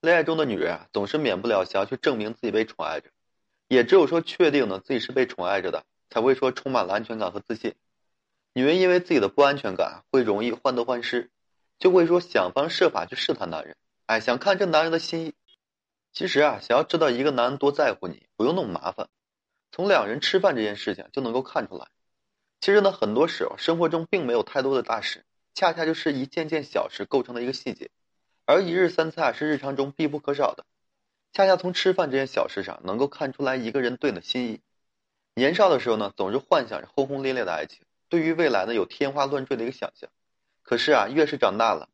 恋爱中的女人啊，总是免不了想要去证明自己被宠爱着，也只有说确定呢自己是被宠爱着的，才会说充满了安全感和自信。女人因为自己的不安全感，会容易患得患失，就会说想方设法去试探男人，哎，想看这男人的心意。其实啊，想要知道一个男人多在乎你，不用那么麻烦，从两人吃饭这件事情就能够看出来。其实呢，很多时候生活中并没有太多的大事，恰恰就是一件件小事构成的一个细节，而一日三餐是日常中必不可少的。恰恰从吃饭这件小事上，能够看出来一个人对你的心意。年少的时候呢，总是幻想着轰轰烈烈的爱情，对于未来呢有天花乱坠的一个想象。可是啊，越是长大了，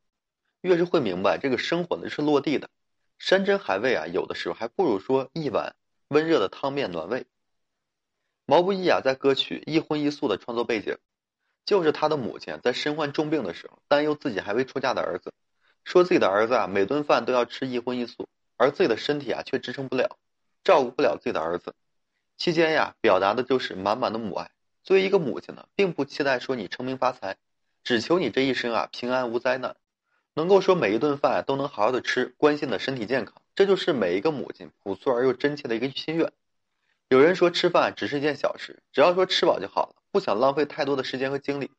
越是会明白这个生活呢是落地的。山珍海味啊，有的时候还不如说一碗温热的汤面暖胃。毛不易啊，在歌曲《一荤一素》的创作背景，就是他的母亲在身患重病的时候，担忧自己还未出嫁的儿子，说自己的儿子啊，每顿饭都要吃一荤一素，而自己的身体啊却支撑不了，照顾不了自己的儿子。期间呀，表达的就是满满的母爱。作为一个母亲呢，并不期待说你成名发财，只求你这一生啊平安无灾难。能够说每一顿饭都能好好的吃，关心的身体健康，这就是每一个母亲朴素而又真切的一个心愿。有人说吃饭只是一件小事，只要说吃饱就好了，不想浪费太多的时间和精力。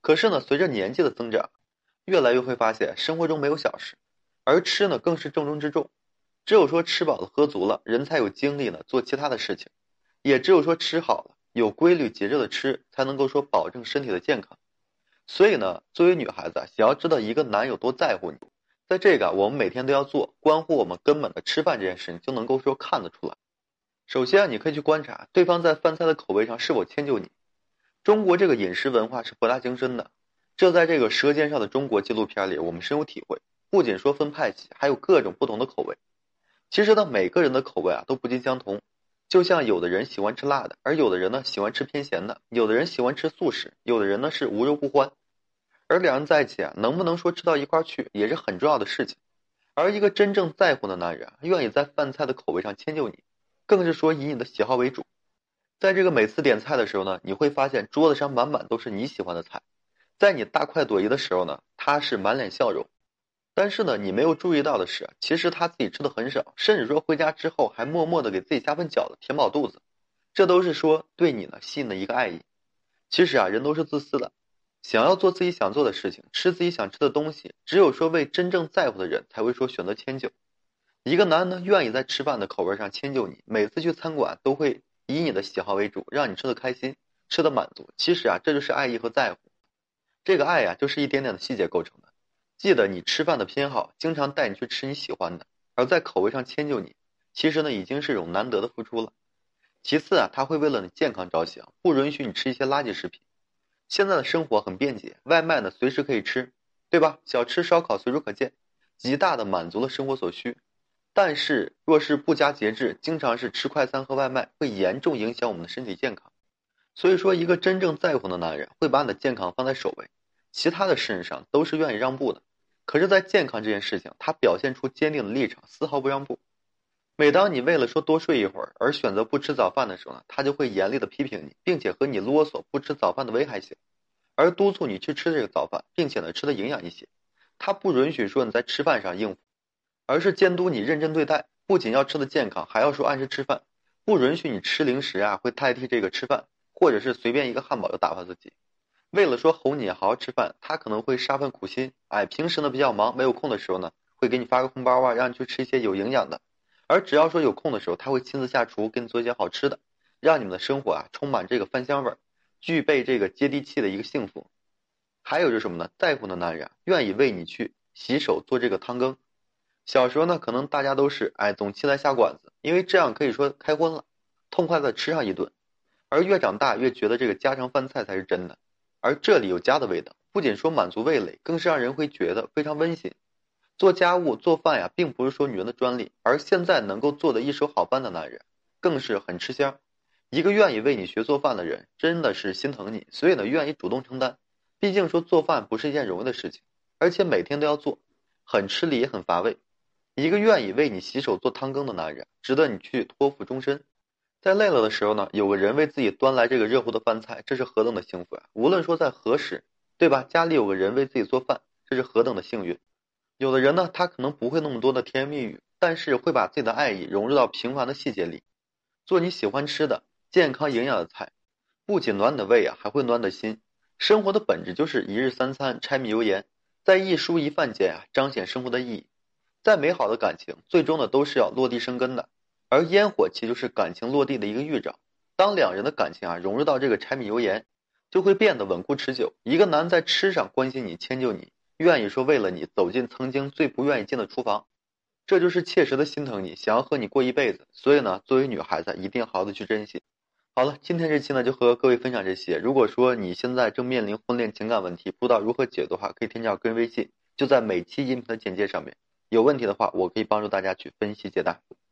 可是呢，随着年纪的增长，越来越会发现生活中没有小事，而吃呢更是重中之重。只有说吃饱了喝足了，人才有精力呢做其他的事情。也只有说吃好了，有规律节制的吃，才能够说保证身体的健康。所以呢，作为女孩子，想要知道一个男有多在乎你，在这个我们每天都要做关乎我们根本的吃饭这件事情，就能够说看得出来。首先，你可以去观察对方在饭菜的口味上是否迁就你。中国这个饮食文化是博大精深的，这在这个《舌尖上的中国》纪录片里，我们深有体会。不仅说分派系，还有各种不同的口味。其实呢，每个人的口味啊都不尽相同。就像有的人喜欢吃辣的，而有的人呢喜欢吃偏咸的；有的人喜欢吃素食，有的人呢是无肉不欢。而两人在一起啊，能不能说吃到一块去，也是很重要的事情。而一个真正在乎的男人，愿意在饭菜的口味上迁就你，更是说以你的喜好为主。在这个每次点菜的时候呢，你会发现桌子上满满都是你喜欢的菜。在你大快朵颐的时候呢，他是满脸笑容。但是呢，你没有注意到的是，其实他自己吃的很少，甚至说回家之后还默默的给自己加份饺子填饱肚子，这都是说对你呢吸引的一个爱意。其实啊，人都是自私的，想要做自己想做的事情，吃自己想吃的东西，只有说为真正在乎的人才会说选择迁就。一个男人呢，愿意在吃饭的口味上迁就你，每次去餐馆都会以你的喜好为主，让你吃的开心，吃的满足。其实啊，这就是爱意和在乎。这个爱呀，就是一点点的细节构成的。记得你吃饭的偏好，经常带你去吃你喜欢的，而在口味上迁就你，其实呢已经是一种难得的付出了。其次啊，他会为了你健康着想，不允许你吃一些垃圾食品。现在的生活很便捷，外卖呢随时可以吃，对吧？小吃烧烤随处可见，极大的满足了生活所需。但是若是不加节制，经常是吃快餐和外卖，会严重影响我们的身体健康。所以说，一个真正在乎的男人会把你的健康放在首位，其他的事上都是愿意让步的。可是，在健康这件事情，他表现出坚定的立场，丝毫不让步。每当你为了说多睡一会儿而选择不吃早饭的时候呢，他就会严厉的批评你，并且和你啰嗦不吃早饭的危害性，而督促你去吃这个早饭，并且呢吃的营养一些。他不允许说你在吃饭上应付，而是监督你认真对待。不仅要吃的健康，还要说按时吃饭，不允许你吃零食啊，会代替这个吃饭，或者是随便一个汉堡就打发自己。为了说哄你好好吃饭，他可能会煞份苦心。哎，平时呢比较忙，没有空的时候呢，会给你发个红包啊，让你去吃一些有营养的。而只要说有空的时候，他会亲自下厨给你做一些好吃的，让你们的生活啊充满这个饭香味儿，具备这个接地气的一个幸福。还有就是什么呢？在乎的男人愿意为你去洗手做这个汤羹。小时候呢，可能大家都是哎总期待下馆子，因为这样可以说开荤了，痛快的吃上一顿。而越长大越觉得这个家常饭菜才是真的。而这里有家的味道，不仅说满足味蕾，更是让人会觉得非常温馨。做家务做饭呀，并不是说女人的专利，而现在能够做的一手好饭的男人，更是很吃香。一个愿意为你学做饭的人，真的是心疼你，所以呢，愿意主动承担。毕竟说做饭不是一件容易的事情，而且每天都要做，很吃力也很乏味。一个愿意为你洗手做汤羹的男人，值得你去托付终身。在累了的时候呢，有个人为自己端来这个热乎的饭菜，这是何等的幸福呀！无论说在何时，对吧？家里有个人为自己做饭，这是何等的幸运。有的人呢，他可能不会那么多的甜言蜜语，但是会把自己的爱意融入到平凡的细节里，做你喜欢吃的健康营养的菜，不仅暖你的胃啊，还会暖你的心。生活的本质就是一日三餐柴米油盐，在一蔬一饭间啊，彰显生活的意义。再美好的感情，最终呢都是要落地生根的，而烟火气就是感情落地的一个预兆。当两人的感情啊融入到这个柴米油盐，就会变得稳固持久。一个男在吃上关心你、迁就你，愿意说为了你走进曾经最不愿意进的厨房，这就是切实的心疼你，想要和你过一辈子。所以呢，作为女孩子一定好好的去珍惜。好了，今天这期呢就和各位分享这些。如果说你现在正面临婚恋情感问题，不知道如何解的话，可以添加个人微信，就在每期音频的简介上面。有问题的话，我可以帮助大家去分析解答。